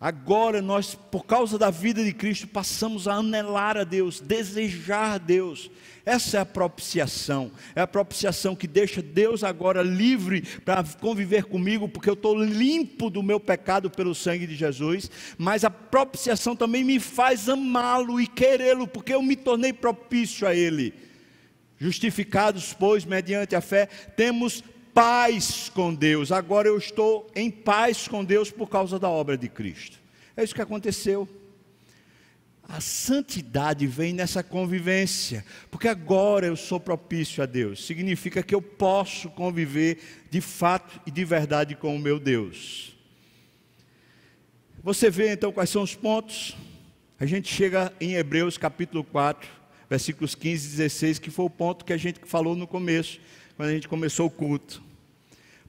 Agora nós, por causa da vida de Cristo, passamos a anelar a Deus, desejar a Deus. Essa é a propiciação, é a propiciação que deixa Deus agora livre para conviver comigo, porque eu estou limpo do meu pecado pelo sangue de Jesus, mas a propiciação também me faz amá-lo e querê-lo, porque eu me tornei propício a Ele. Justificados, pois, mediante a fé, temos paz com Deus. Agora eu estou em paz com Deus por causa da obra de Cristo. É isso que aconteceu. A santidade vem nessa convivência, porque agora eu sou propício a Deus. Significa que eu posso conviver de fato e de verdade com o meu Deus. Você vê então quais são os pontos? A gente chega em Hebreus capítulo 4, versículos 15 e 16, que foi o ponto que a gente falou no começo, quando a gente começou o culto.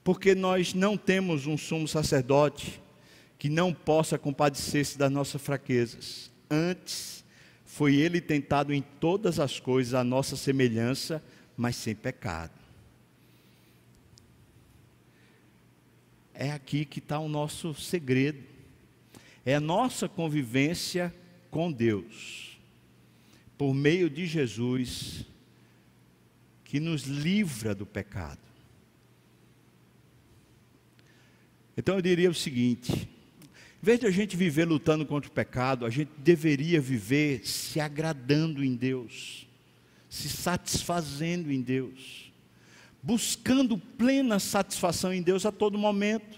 Porque nós não temos um sumo sacerdote que não possa compadecer-se das nossas fraquezas. Antes, foi ele tentado em todas as coisas a nossa semelhança, mas sem pecado. É aqui que está o nosso segredo. É a nossa convivência com Deus, por meio de Jesus, que nos livra do pecado. Então eu diria o seguinte: em vez de a gente viver lutando contra o pecado, a gente deveria viver se agradando em Deus, se satisfazendo em Deus, buscando plena satisfação em Deus a todo momento,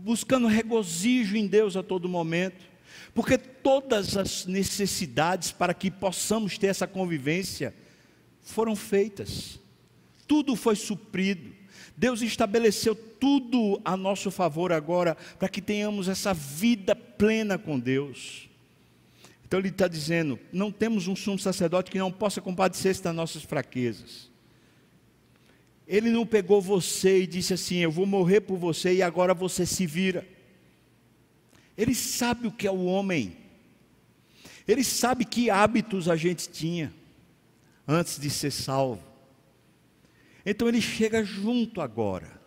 buscando regozijo em Deus a todo momento, porque todas as necessidades para que possamos ter essa convivência foram feitas, tudo foi suprido. Deus estabeleceu tudo a nosso favor agora, para que tenhamos essa vida plena com Deus. Então ele está dizendo: não temos um sumo sacerdote que não possa compadecer-se das nossas fraquezas. Ele não pegou você e disse assim: Eu vou morrer por você e agora você se vira. Ele sabe o que é o homem. Ele sabe que hábitos a gente tinha antes de ser salvo. Então ele chega junto agora,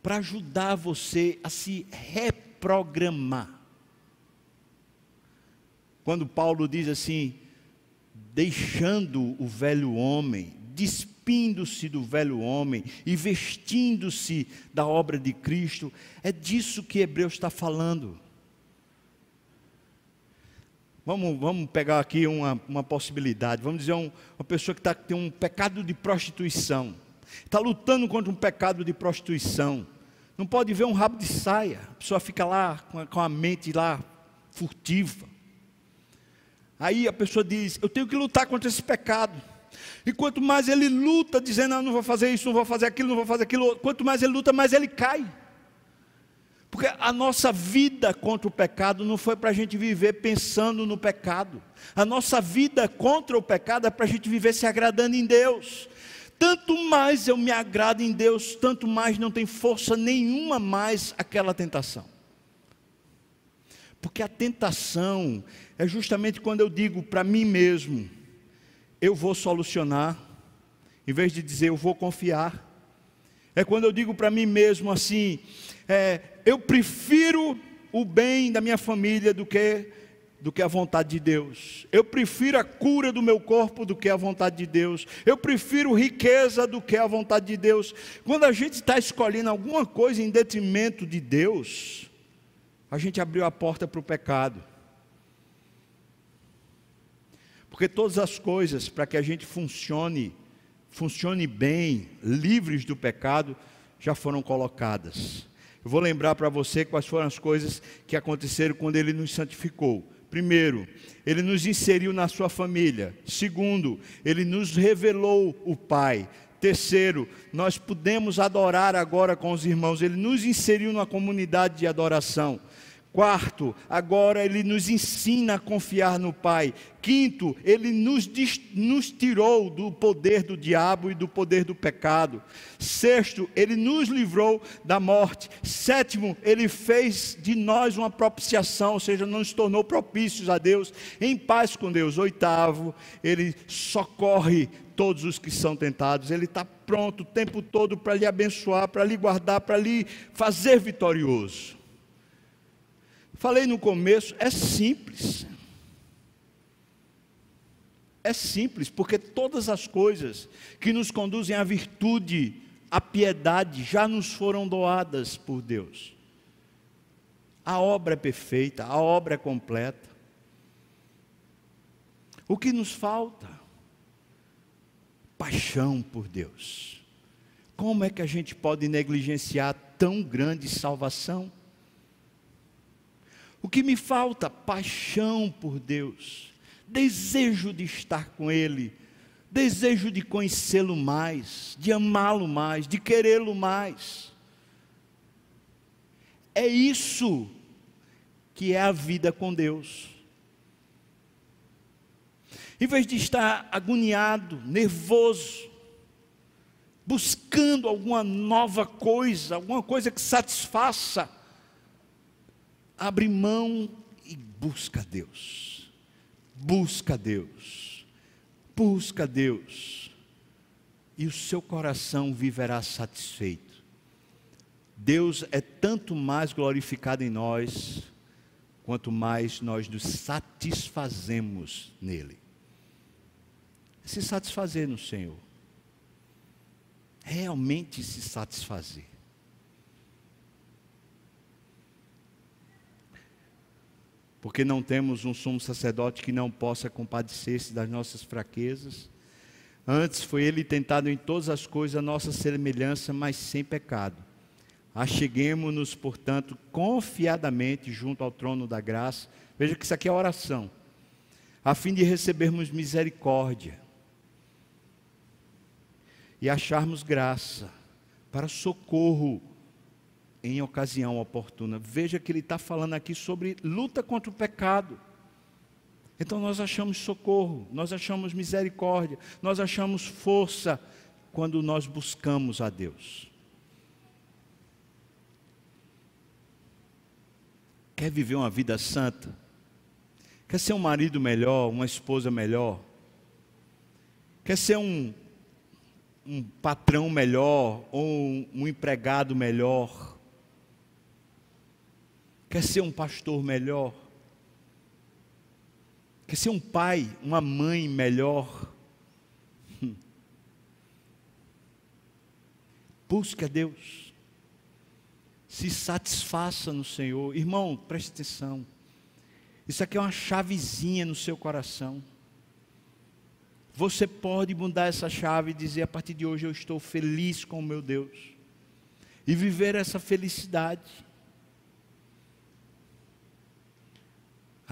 para ajudar você a se reprogramar. Quando Paulo diz assim, deixando o velho homem, despindo-se do velho homem e vestindo-se da obra de Cristo, é disso que Hebreus está falando. Vamos, vamos pegar aqui uma, uma possibilidade. Vamos dizer um, uma pessoa que tá, tem um pecado de prostituição. Está lutando contra um pecado de prostituição. Não pode ver um rabo de saia. A pessoa fica lá com a, com a mente lá furtiva. Aí a pessoa diz: Eu tenho que lutar contra esse pecado. E quanto mais ele luta, dizendo: ah, Não vou fazer isso, não vou fazer aquilo, não vou fazer aquilo. Quanto mais ele luta, mais ele cai. Porque a nossa vida contra o pecado não foi para a gente viver pensando no pecado. A nossa vida contra o pecado é para a gente viver se agradando em Deus. Tanto mais eu me agrado em Deus, tanto mais não tem força nenhuma mais aquela tentação. Porque a tentação é justamente quando eu digo para mim mesmo, eu vou solucionar, em vez de dizer eu vou confiar. É quando eu digo para mim mesmo assim, é, eu prefiro o bem da minha família do que do que a vontade de Deus. Eu prefiro a cura do meu corpo do que a vontade de Deus. Eu prefiro riqueza do que a vontade de Deus. Quando a gente está escolhendo alguma coisa em detrimento de Deus, a gente abriu a porta para o pecado. Porque todas as coisas para que a gente funcione, funcione bem, livres do pecado, já foram colocadas. Eu vou lembrar para você quais foram as coisas que aconteceram quando ele nos santificou. Primeiro, ele nos inseriu na sua família. Segundo, ele nos revelou o Pai. Terceiro, nós podemos adorar agora com os irmãos. Ele nos inseriu na comunidade de adoração. Quarto, agora ele nos ensina a confiar no Pai. Quinto, ele nos, nos, tirou do poder do diabo e do poder do pecado. Sexto, ele nos livrou da morte. Sétimo, ele fez de nós uma propiciação, ou seja, nos tornou propícios a Deus, em paz com Deus. Oitavo, ele socorre todos os que são tentados. Ele está pronto o tempo todo para lhe abençoar, para lhe guardar, para lhe fazer vitorioso. Falei no começo, é simples. É simples, porque todas as coisas que nos conduzem à virtude, à piedade, já nos foram doadas por Deus. A obra é perfeita, a obra é completa. O que nos falta? Paixão por Deus. Como é que a gente pode negligenciar tão grande salvação? O que me falta? Paixão por Deus, desejo de estar com Ele, desejo de conhecê-lo mais, de amá-lo mais, de querê-lo mais. É isso que é a vida com Deus. Em vez de estar agoniado, nervoso, buscando alguma nova coisa, alguma coisa que satisfaça, abre mão e busca Deus. Busca Deus. Busca Deus. E o seu coração viverá satisfeito. Deus é tanto mais glorificado em nós, quanto mais nós nos satisfazemos nele. Se satisfazer no Senhor. Realmente se satisfazer. Porque não temos um sumo sacerdote que não possa compadecer-se das nossas fraquezas. Antes foi ele tentado em todas as coisas a nossa semelhança, mas sem pecado. Acheguemos-nos, portanto, confiadamente junto ao trono da graça. Veja que isso aqui é oração. A fim de recebermos misericórdia e acharmos graça para socorro em ocasião oportuna. Veja que ele está falando aqui sobre luta contra o pecado. Então nós achamos socorro, nós achamos misericórdia, nós achamos força quando nós buscamos a Deus. Quer viver uma vida santa? Quer ser um marido melhor, uma esposa melhor? Quer ser um, um patrão melhor ou um, um empregado melhor? Quer ser um pastor melhor? Quer ser um pai, uma mãe melhor? Busque a Deus. Se satisfaça no Senhor. Irmão, preste atenção. Isso aqui é uma chavezinha no seu coração. Você pode mudar essa chave e dizer: a partir de hoje eu estou feliz com o meu Deus. E viver essa felicidade.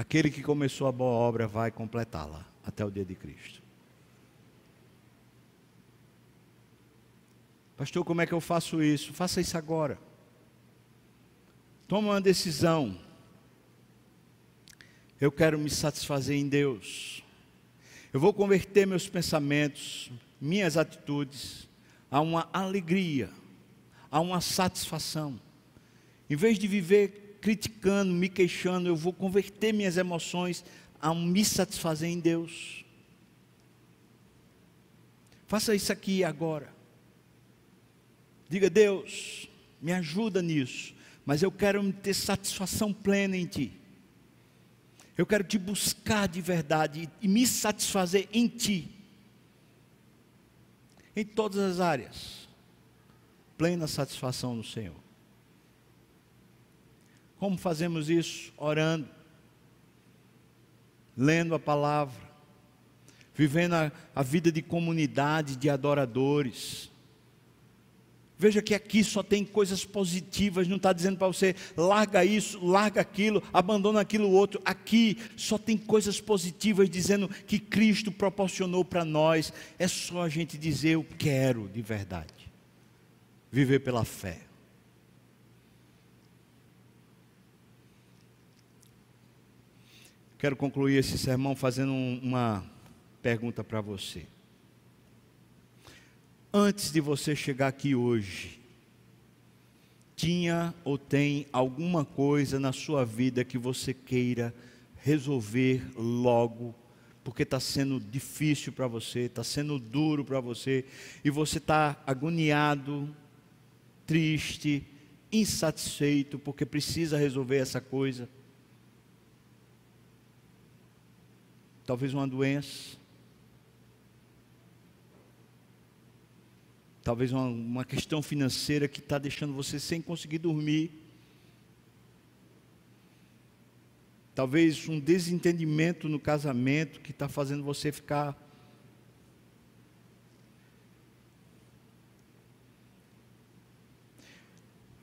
Aquele que começou a boa obra vai completá-la até o dia de Cristo. Pastor, como é que eu faço isso? Faça isso agora. Toma uma decisão. Eu quero me satisfazer em Deus. Eu vou converter meus pensamentos, minhas atitudes, a uma alegria, a uma satisfação. Em vez de viver criticando, me queixando, eu vou converter minhas emoções a me satisfazer em Deus. Faça isso aqui agora. Diga, Deus, me ajuda nisso, mas eu quero ter satisfação plena em Ti. Eu quero te buscar de verdade e me satisfazer em Ti. Em todas as áreas. Plena satisfação no Senhor. Como fazemos isso? Orando, lendo a palavra, vivendo a, a vida de comunidade, de adoradores. Veja que aqui só tem coisas positivas, não está dizendo para você, larga isso, larga aquilo, abandona aquilo outro. Aqui só tem coisas positivas, dizendo que Cristo proporcionou para nós. É só a gente dizer, eu quero de verdade. Viver pela fé. Quero concluir esse sermão fazendo uma pergunta para você. Antes de você chegar aqui hoje, tinha ou tem alguma coisa na sua vida que você queira resolver logo, porque está sendo difícil para você, está sendo duro para você, e você está agoniado, triste, insatisfeito, porque precisa resolver essa coisa. Talvez uma doença, talvez uma, uma questão financeira que está deixando você sem conseguir dormir, talvez um desentendimento no casamento que está fazendo você ficar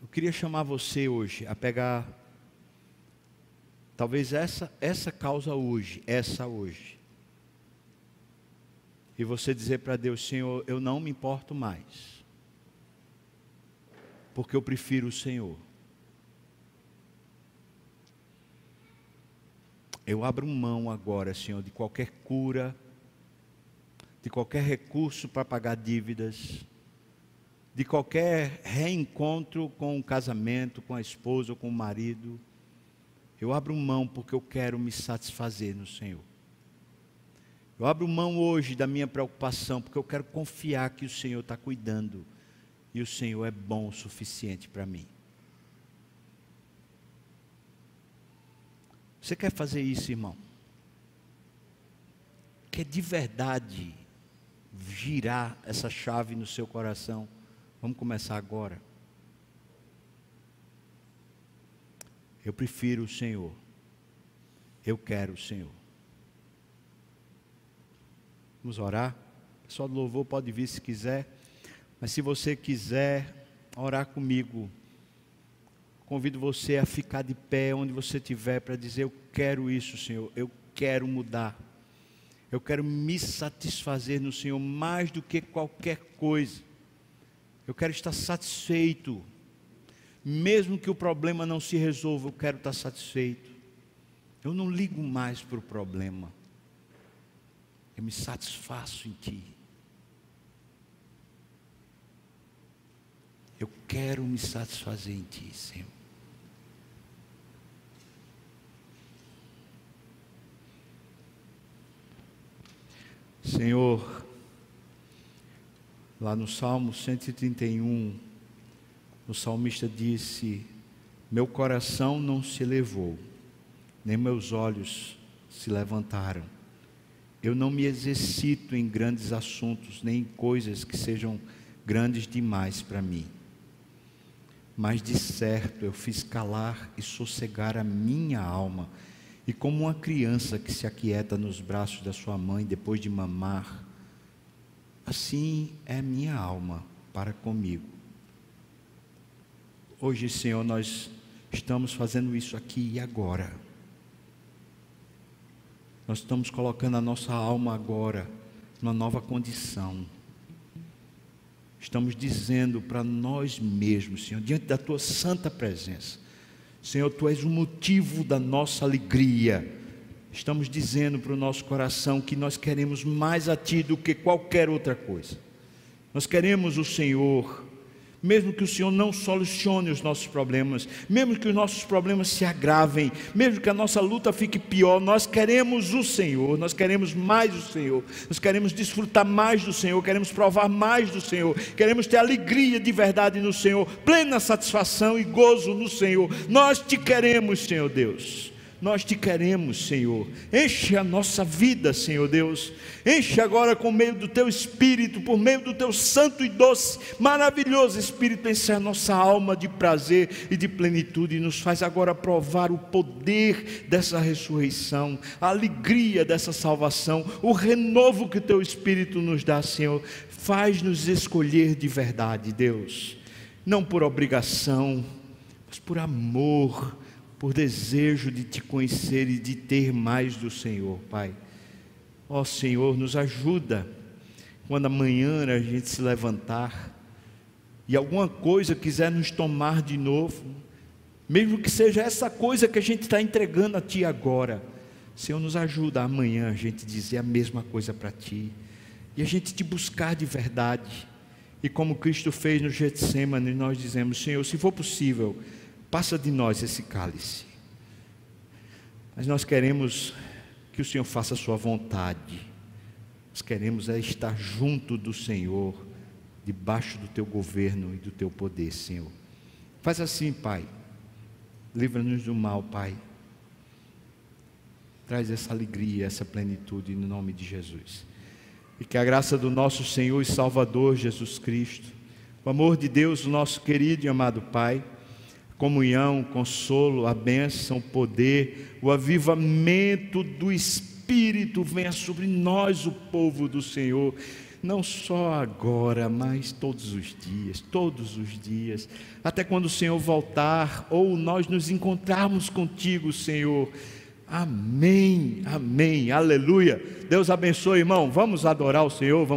Eu queria chamar você hoje a pegar Talvez essa essa causa hoje, essa hoje. E você dizer para Deus, Senhor, eu não me importo mais. Porque eu prefiro o Senhor. Eu abro mão agora, Senhor, de qualquer cura, de qualquer recurso para pagar dívidas, de qualquer reencontro com o casamento, com a esposa ou com o marido eu abro mão porque eu quero me satisfazer no Senhor. Eu abro mão hoje da minha preocupação porque eu quero confiar que o Senhor está cuidando e o Senhor é bom o suficiente para mim. Você quer fazer isso, irmão? Quer de verdade girar essa chave no seu coração? Vamos começar agora. Eu prefiro o Senhor. Eu quero o Senhor. Vamos orar? O pessoal do louvor pode vir se quiser. Mas se você quiser orar comigo, convido você a ficar de pé onde você estiver para dizer: Eu quero isso, Senhor. Eu quero mudar. Eu quero me satisfazer no Senhor mais do que qualquer coisa. Eu quero estar satisfeito mesmo que o problema não se resolva, eu quero estar satisfeito. Eu não ligo mais para o problema. Eu me satisfaço em Ti. Eu quero me satisfazer em Ti, Senhor. Senhor, lá no Salmo 131, o salmista disse: Meu coração não se elevou, nem meus olhos se levantaram. Eu não me exercito em grandes assuntos, nem em coisas que sejam grandes demais para mim. Mas de certo eu fiz calar e sossegar a minha alma, e como uma criança que se aquieta nos braços da sua mãe depois de mamar, assim é minha alma para comigo. Hoje, Senhor, nós estamos fazendo isso aqui e agora. Nós estamos colocando a nossa alma agora numa nova condição. Estamos dizendo para nós mesmos, Senhor, diante da tua santa presença, Senhor, tu és o motivo da nossa alegria. Estamos dizendo para o nosso coração que nós queremos mais a ti do que qualquer outra coisa. Nós queremos o Senhor mesmo que o Senhor não solucione os nossos problemas, mesmo que os nossos problemas se agravem, mesmo que a nossa luta fique pior, nós queremos o Senhor, nós queremos mais o Senhor, nós queremos desfrutar mais do Senhor, queremos provar mais do Senhor, queremos ter alegria de verdade no Senhor, plena satisfação e gozo no Senhor. Nós te queremos, Senhor Deus. Nós te queremos, Senhor. Enche a nossa vida, Senhor Deus. Enche agora com meio do teu espírito, por meio do teu santo e doce, maravilhoso espírito, enche a nossa alma de prazer e de plenitude e nos faz agora provar o poder dessa ressurreição, a alegria dessa salvação, o renovo que teu espírito nos dá, Senhor. Faz-nos escolher de verdade, Deus. Não por obrigação, mas por amor por desejo de te conhecer e de ter mais do Senhor, Pai. Ó Senhor, nos ajuda quando amanhã a gente se levantar e alguma coisa quiser nos tomar de novo, mesmo que seja essa coisa que a gente está entregando a Ti agora, Senhor, nos ajuda amanhã a gente dizer a mesma coisa para Ti e a gente te buscar de verdade. E como Cristo fez no Getsemane, nós dizemos: Senhor, se for possível, passa de nós esse cálice. Mas nós queremos que o Senhor faça a Sua vontade. Nós queremos é estar junto do Senhor, debaixo do Teu governo e do Teu poder, Senhor. Faz assim, Pai. Livra-nos do mal, Pai. Traz essa alegria, essa plenitude no nome de Jesus. E que a graça do nosso Senhor e Salvador Jesus Cristo, o amor de Deus, o nosso querido e amado Pai, comunhão, consolo, a bênção, o poder, o avivamento do Espírito venha sobre nós, o povo do Senhor, não só agora, mas todos os dias, todos os dias, até quando o Senhor voltar ou nós nos encontrarmos contigo, Senhor Amém, amém, aleluia. Deus abençoe, irmão. Vamos adorar o Senhor. Vamos